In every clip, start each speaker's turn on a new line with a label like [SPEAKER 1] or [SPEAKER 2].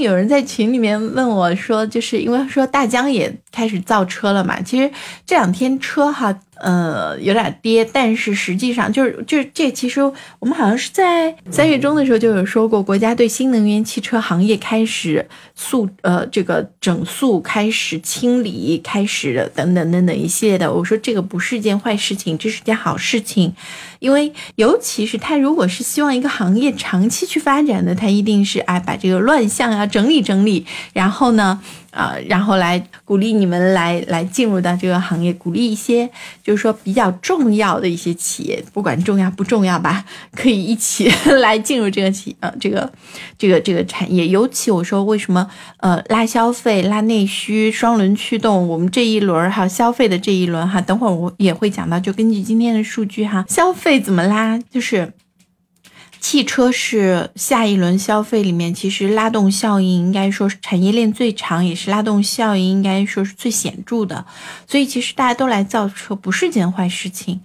[SPEAKER 1] 有人在群里面问我说，就是因为说大疆也开始造车了嘛，其实这两天车哈。呃，有点跌，但是实际上就是就是这，其实我们好像是在三月中的时候就有说过，国家对新能源汽车行业开始速呃这个整肃，开始清理，开始等等等等一系列的。我说这个不是件坏事情，这是件好事情，因为尤其是他如果是希望一个行业长期去发展的，他一定是哎把这个乱象啊整理整理，然后呢。啊，然后来鼓励你们来来进入到这个行业，鼓励一些就是说比较重要的一些企业，不管重要不重要吧，可以一起 来进入这个企呃这个这个这个产业。尤其我说为什么呃拉消费、拉内需、双轮驱动，我们这一轮哈消费的这一轮哈，等会儿我也会讲到，就根据今天的数据哈，消费怎么拉就是。汽车是下一轮消费里面，其实拉动效应应该说是产业链最长，也是拉动效应应该说是最显著的。所以其实大家都来造车不是件坏事情。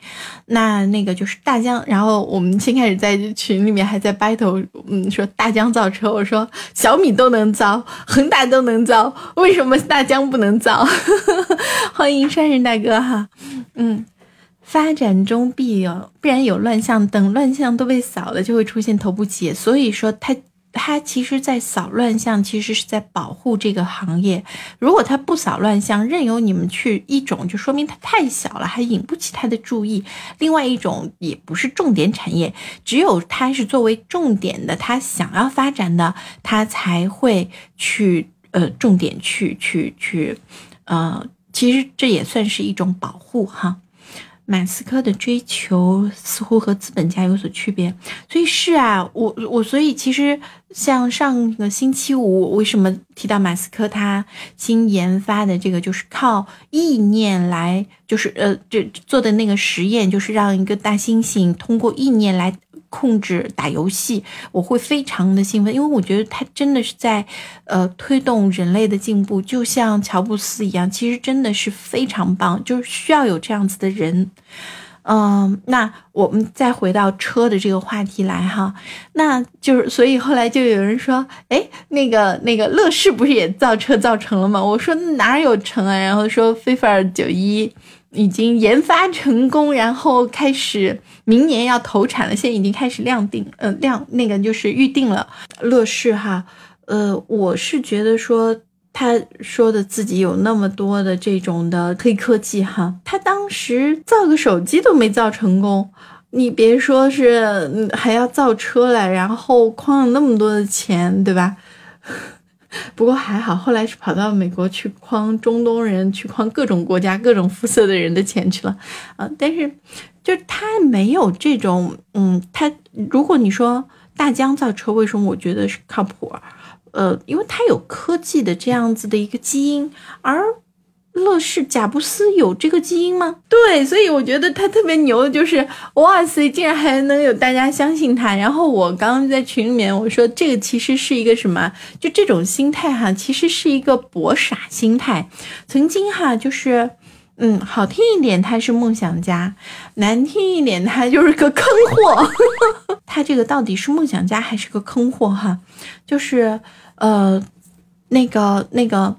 [SPEAKER 1] 那那个就是大疆，然后我们先开始在群里面还在 battle，嗯，说大疆造车，我说小米都能造，恒大都能造，为什么大疆不能造？欢迎山人大哥哈，嗯。发展中必有必然有乱象，等乱象都被扫了，就会出现头部企业。所以说，它它其实在扫乱象，其实是在保护这个行业。如果它不扫乱象，任由你们去一种，就说明它太小了，还引不起它的注意。另外一种也不是重点产业，只有它是作为重点的，它想要发展的，它才会去呃重点去去去呃，其实这也算是一种保护哈。马斯克的追求似乎和资本家有所区别，所以是啊，我我所以其实像上个星期五，为什么提到马斯克他新研发的这个就是靠意念来，就是呃这做的那个实验，就是让一个大猩猩通过意念来。控制打游戏，我会非常的兴奋，因为我觉得他真的是在，呃，推动人类的进步，就像乔布斯一样，其实真的是非常棒，就是需要有这样子的人。嗯，那我们再回到车的这个话题来哈，那就是所以后来就有人说，哎，那个那个乐视不是也造车造成了吗？我说哪有成啊？然后说飞飞尔九一。已经研发成功，然后开始明年要投产了。现在已经开始量定，呃，量那个就是预定了。乐视哈，呃，我是觉得说他说的自己有那么多的这种的黑科技哈，他当时造个手机都没造成功，你别说是还要造车了，然后框了那么多的钱，对吧？不过还好，后来是跑到美国去诓中东人，去诓各种国家、各种肤色的人的钱去了，啊！但是，就他没有这种，嗯，他如果你说大疆造车，为什么我觉得是靠谱？呃，因为它有科技的这样子的一个基因，而。乐视贾布斯有这个基因吗？对，所以我觉得他特别牛的就是，哇塞，竟然还能有大家相信他。然后我刚刚在群里面我说，这个其实是一个什么？就这种心态哈，其实是一个博傻心态。曾经哈，就是，嗯，好听一点他是梦想家，难听一点他就是个坑货。他这个到底是梦想家还是个坑货哈？就是，呃，那个那个。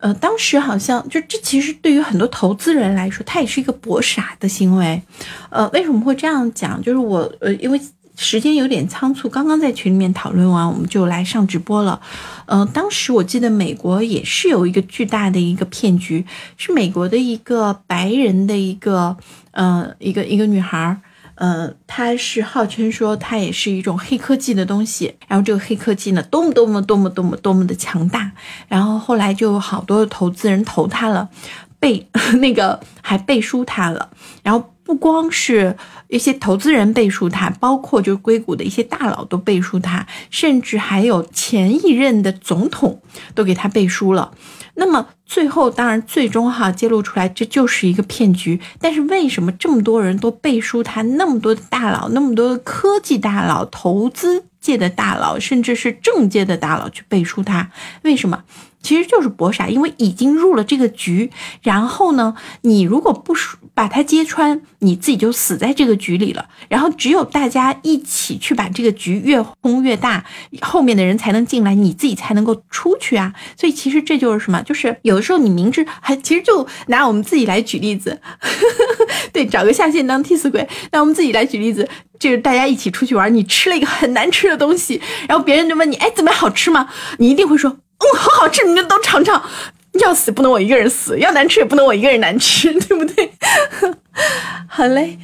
[SPEAKER 1] 呃，当时好像就这，其实对于很多投资人来说，它也是一个博傻的行为。呃，为什么会这样讲？就是我呃，因为时间有点仓促，刚刚在群里面讨论完，我们就来上直播了。呃，当时我记得美国也是有一个巨大的一个骗局，是美国的一个白人的一个呃一个一个女孩儿。嗯，他是号称说它也是一种黑科技的东西，然后这个黑科技呢，多么多么多么多么多么的强大，然后后来就有好多的投资人投它了，背 那个还背书它了，然后不光是一些投资人背书它，包括就是硅谷的一些大佬都背书它，甚至还有前一任的总统都给他背书了。那么最后，当然最终哈揭露出来，这就是一个骗局。但是为什么这么多人都背书他？那么多的大佬，那么多的科技大佬、投资界的大佬，甚至是政界的大佬去背书他？为什么？其实就是搏傻，因为已经入了这个局。然后呢，你如果不把它揭穿，你自己就死在这个局里了。然后只有大家一起去把这个局越轰越大，后面的人才能进来，你自己才能够出去啊。所以其实这就是什么？就是有的时候你明知还，其实就拿我们自己来举例子，对，找个下线当替死鬼。那我们自己来举例子，就是大家一起出去玩，你吃了一个很难吃的东西，然后别人就问你，哎，怎么样，好吃吗？你一定会说。哦，好好吃，你们都尝尝。要死不能我一个人死，要难吃也不能我一个人难吃，对不对？好嘞。